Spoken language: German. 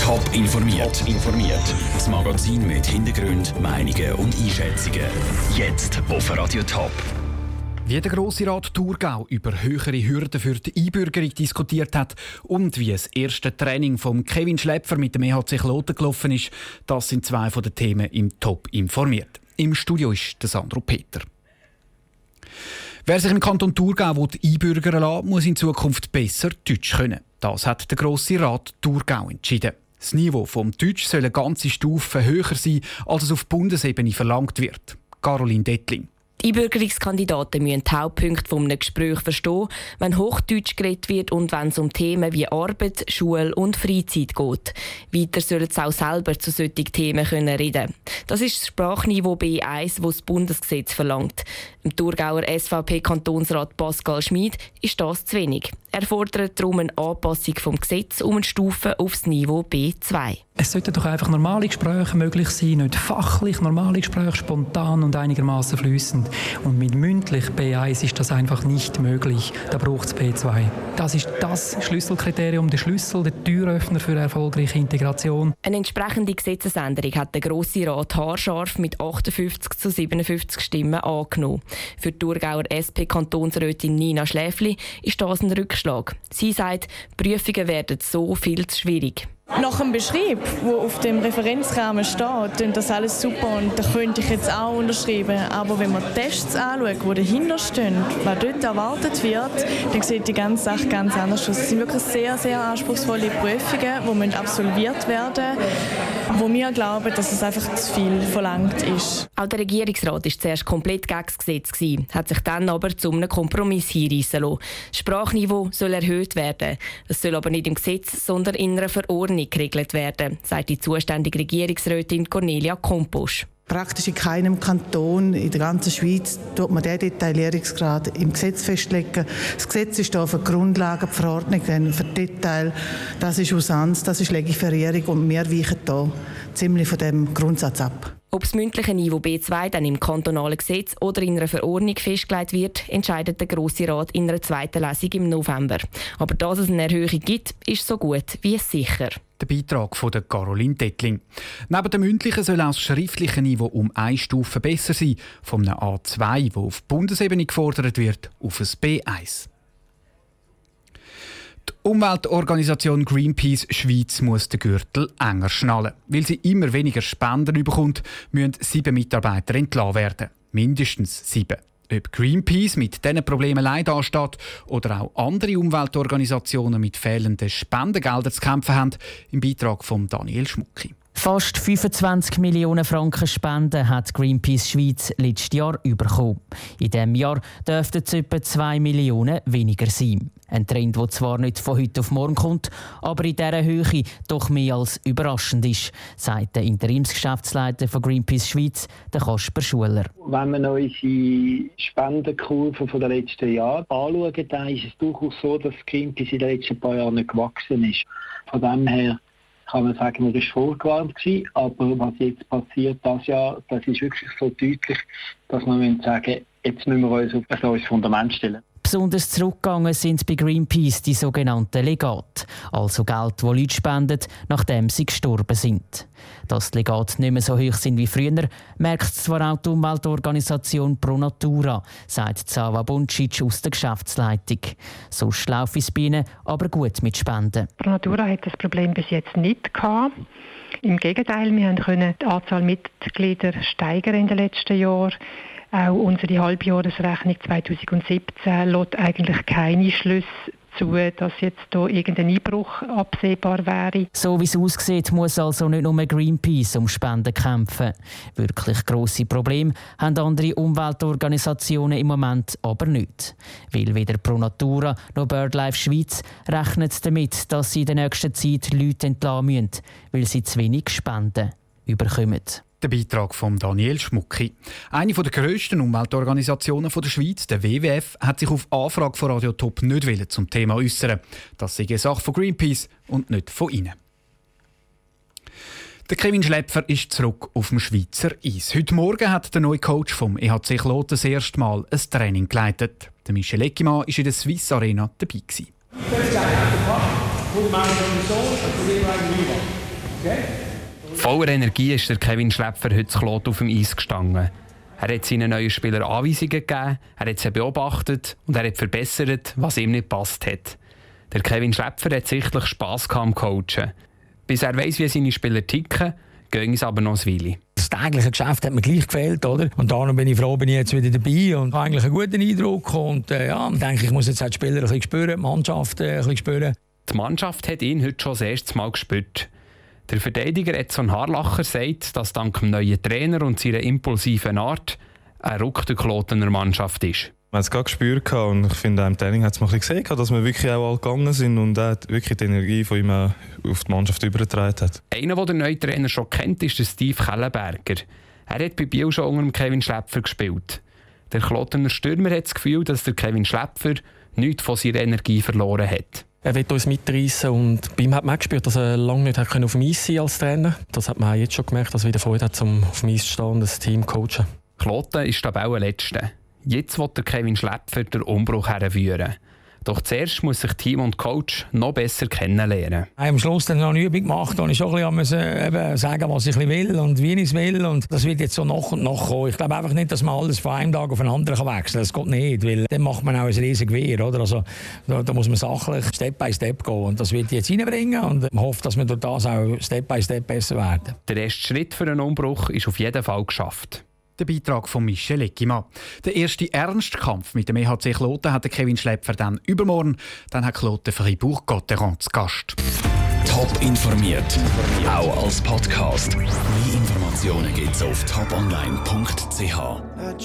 Top informiert. informiert. Das Magazin mit Hintergrund, Meinungen und Einschätzungen. Jetzt auf Radio Top. Wie der Grosse Rat Thurgau über höhere Hürden für die Einbürgerung diskutiert hat und wie das erste Training von Kevin Schläpfer mit dem EHC Kloten gelaufen ist, das sind zwei von den Themen im Top informiert. Im Studio ist der Sandro Peter. Wer sich im Kanton Thurgau einbürgern lassen muss in Zukunft besser Deutsch können. Das hat der Grosse Rat Thurgau entschieden. Das Niveau vom Deutsch soll eine ganze Stufe höher sein, als es auf Bundesebene verlangt wird. Caroline Dettling. Die Einbürgerungskandidaten müssen die Hauptpunkte von einem Gespräch verstehen, wenn Hochdeutsch geredet wird und wenn es um Themen wie Arbeit, Schule und Freizeit geht. Weiter sollen sie auch selber zu solchen Themen können reden Das ist das Sprachniveau B1, das das Bundesgesetz verlangt. Im Thurgauer SVP-Kantonsrat Pascal Schmid ist das zu wenig. Er fordert darum eine Anpassung vom Gesetz um eine Stufe aufs Niveau B2. Es sollten doch einfach normale Gespräche möglich sein, nicht fachlich normale Gespräche, spontan und einigermaßen flüssend. Und mit mündlich B1 ist das einfach nicht möglich. Da braucht es B2. Das ist das Schlüsselkriterium, der Schlüssel, der Türöffner für eine erfolgreiche Integration. Eine entsprechende Gesetzesänderung hat der Grosse Rat haarscharf mit 58 zu 57 Stimmen angenommen. Für die Thurgauer SP-Kantonsrätin Nina Schläfli ist das ein Rückschlag. Sie sagt, Prüfungen werden so viel zu schwierig. Nach dem Beschrieb, der auf dem Referenzrahmen steht, klingt das alles super und da könnte ich jetzt auch unterschreiben. Aber wenn man Tests anschaut, die dahinter stehen, was dort erwartet wird, dann sieht die ganze Sache ganz anders aus. Es sind wirklich sehr, sehr anspruchsvolle Prüfungen, die absolviert werden müssen, wo wir glauben, dass es einfach zu viel verlangt ist. Auch der Regierungsrat war zuerst komplett gegen das Gesetz, hat sich dann aber zu einem Kompromiss hinreissen lassen. Das Sprachniveau soll erhöht werden. Das soll aber nicht im Gesetz, sondern in einer Verordnung nicht geregelt werden, sagt die zuständige Regierungsrätin Cornelia Komposch. Praktisch in keinem Kanton in der ganzen Schweiz tut man diesen Detaillierungsgrad im Gesetz festlegen. Das Gesetz ist da für Grundlagen, die Verordnung dann für Detail. Das ist Usanz, das ist Legiferierung und wir weichen da ziemlich von dem Grundsatz ab. Ob das mündliche Niveau B2 dann im kantonalen Gesetz oder in einer Verordnung festgelegt wird, entscheidet der Grosse Rat in einer zweiten Lesung im November. Aber dass es eine Erhöhung gibt, ist so gut wie sicher. Der Beitrag von der Caroline Dettling. Neben dem mündlichen soll auch das schriftliche Niveau um eine Stufe besser sein, von einem A2, wo auf Bundesebene gefordert wird, auf ein B1. Die Umweltorganisation Greenpeace Schweiz muss den Gürtel enger schnallen. Weil sie immer weniger Spenden bekommt, müssen sieben Mitarbeiter entlassen werden. Mindestens sieben. Ob Greenpeace mit diesen Problemen leid ansteht oder auch andere Umweltorganisationen mit fehlenden Spendengeldern zu kämpfen haben, im Beitrag von Daniel Schmucki. Fast 25 Millionen Franken Spenden hat Greenpeace Schweiz letztes Jahr bekommen. In diesem Jahr dürften es etwa 2 Millionen weniger sein. Ein Trend, der zwar nicht von heute auf morgen kommt, aber in dieser Höhe doch mehr als überraschend ist, sagt der Interimsgeschäftsleiter von Greenpeace Schweiz, der Kasper Schuler. Wenn man unsere Spendenkurve von den letzten Jahren anschaut, dann ist es durchaus so, dass Greenpeace in den letzten paar Jahren nicht gewachsen ist. Von dem her kann man sagen, man war vorgewarnt gewesen, aber was jetzt passiert das Jahr, das ist wirklich so deutlich, dass man sagen jetzt müssen wir uns auf ein neues Fundament stellen. Besonders zurückgegangen sind bei Greenpeace die sogenannten Legate, also Geld, das Leute spenden, nachdem sie gestorben sind. Dass die Legate nicht mehr so hoch sind wie früher, merkt zwar auch die Umweltorganisation Pro Natura, sagt Zava Buncic aus der Geschäftsleitung. So laufe es bei ihnen aber gut mit Spenden. Pro Natura hat das Problem bis jetzt nicht gehabt. Im Gegenteil, wir können die Anzahl Mitglieder steigern in den letzten Jahren. Auch unsere Halbjahresrechnung 2017 lässt eigentlich keine Schlüsse zu, dass jetzt hier irgendein Einbruch absehbar wäre. So wie es aussieht, muss also nicht nur Greenpeace um Spenden kämpfen. Wirklich grosse Probleme haben andere Umweltorganisationen im Moment aber nicht. Weil weder Pro Natura noch BirdLife Schweiz rechnen damit, dass sie in der nächsten Zeit Leute entlassen müssen, weil sie zu wenig Spenden überkommen. Der Beitrag von Daniel Schmucki. Eine der grössten Umweltorganisationen der Schweiz, der WWF, hat sich auf Anfrage von Radio Top nicht zum Thema äußern. Das sei eine Sache von Greenpeace und nicht von Ihnen. Der Kevin Schläpfer ist zurück auf dem Schweizer Eis. Heute Morgen hat der neue Coach vom EHC Kloten das erste Mal ein Training geleitet. Der Michel Eckimann war in der Swiss Arena dabei. Gewesen. Voller Energie ist der Kevin Schläpfer heute Klot auf dem Eis gestanden. Er hat seinen neuen Spielern Anweisungen gegeben, er hat sie beobachtet und er hat verbessert, was ihm nicht passt hat. Der Kevin Schläpfer hat sichtlich Spass am Coachen. Bis er weiß, wie seine Spieler ticken, gehen es aber noch ein Weile. Das tägliche Geschäft hat mir gleich gefällt, oder? Und darum bin ich froh, bin ich jetzt wieder dabei und habe eigentlich einen guten Eindruck. Und äh, ja, denke, ich muss jetzt auch die Spieler ein bisschen spüren, die Mannschaft äh, ein bisschen spüren. Die Mannschaft hat ihn heute schon das erste Mal gespürt. Der Verteidiger Edson Harlacher sagt, dass dank dem neuen Trainer und seiner impulsiven Art ein Ruck der Klotener Mannschaft ist. Man hat es gerade gespürt und ich finde, im Training hat es mal gesehen, dass wir wirklich auch alle gegangen sind und er wirklich die Energie von ihm auf die Mannschaft übergetragen hat. Einer, der den neuen Trainer schon kennt, ist Steve Kellenberger. Er hat bei Biel schon unter Kevin Schläpfer gespielt. Der Klotener Stürmer hat das Gefühl, dass der Kevin Schläpfer nichts von seiner Energie verloren hat. Er will uns mitreißen und bei ihm hat man gespürt, dass er lange nicht auf dem Eis sein als Trainer. Das hat man jetzt schon gemerkt, dass er wieder Freude hat, um auf dem Eis zu stehen und das Team zu coachen. Kloten ist Tabellenletzte. Jetzt will der Kevin Schläpfer den Umbruch herführen. Doch zuerst muss sich Team und Coach noch besser kennenlernen. Ich habe am Schluss dann noch eine Übung gemacht, wo ich schon ein bisschen eben sagen was ich will und wie ich es will. Und das wird jetzt so nach und nach kommen. Ich glaube einfach nicht, dass man alles von einem Tag auf den anderen wechseln kann. Das geht nicht, weil dann macht man auch ein riesiges Gewehr. Oder? Also, da, da, muss man sachlich Step by Step gehen. Und das wird jetzt reinbringen und man hofft, dass wir durch das auch Step by Step besser werden. Der erste Schritt für einen Umbruch ist auf jeden Fall geschafft. Der Beitrag von Michel Eckimann. Der erste Ernstkampf mit dem EHC Kloten hat Kevin Schläpfer dann übermorgen. Dann hat Kloten Fribourg Gotteron zu Gast. Top informiert, auch als Podcast. Mehr Informationen gibt's auf toponline.ch.